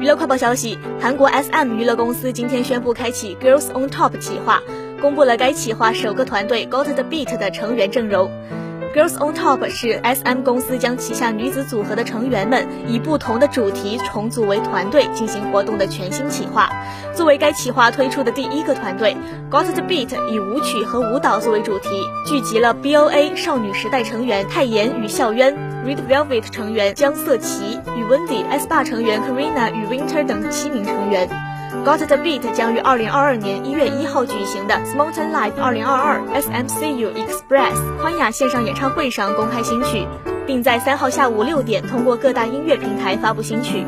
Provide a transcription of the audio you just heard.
娱乐快报消息，韩国 SM 娱乐公司今天宣布开启 Girls on Top 企划，公布了该企划首个团队 Got the Beat 的成员阵容。Girls on Top 是 SM 公司将旗下女子组合的成员们以不同的主题重组为团队进行活动的全新企划。作为该企划推出的第一个团队，Got the Beat 以舞曲和舞蹈作为主题，聚集了 BOA 少女时代成员泰妍与孝渊、Red Velvet 成员江瑟琪与 Wendy、S.BA 成员 Karina 与 Winter 等七名成员。Got the Beat 将于二零二二年一月一号举行的 Smoten Life 二零二二 SMCU Express 宽雅线上演唱会上公开新曲，并在三号下午六点通过各大音乐平台发布新曲。